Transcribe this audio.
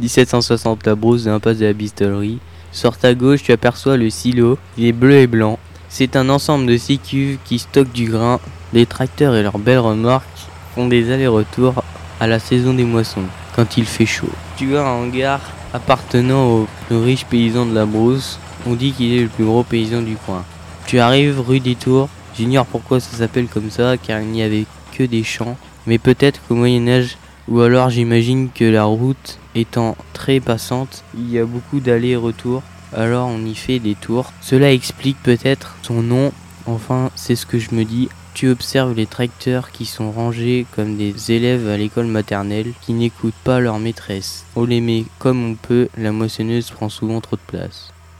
1760 La Brousse de l'impasse de la Bistolerie. Sur ta gauche, tu aperçois le silo. Il est bleu et blanc. C'est un ensemble de six cuves qui stockent du grain. Les tracteurs et leurs belles remorques font des allers-retours à la saison des moissons, quand il fait chaud. Tu as un hangar appartenant au plus riche paysan de la Brousse. On dit qu'il est le plus gros paysan du coin. Tu arrives rue des Tours. J'ignore pourquoi ça s'appelle comme ça, car il n'y avait que des champs. Mais peut-être qu'au Moyen Âge, ou alors j'imagine que la route étant très passante, il y a beaucoup d'allers-retours. Alors on y fait des tours. Cela explique peut-être son nom. Enfin, c'est ce que je me dis. Tu observes les tracteurs qui sont rangés comme des élèves à l'école maternelle qui n'écoutent pas leur maîtresse. On les met comme on peut, la moissonneuse prend souvent trop de place.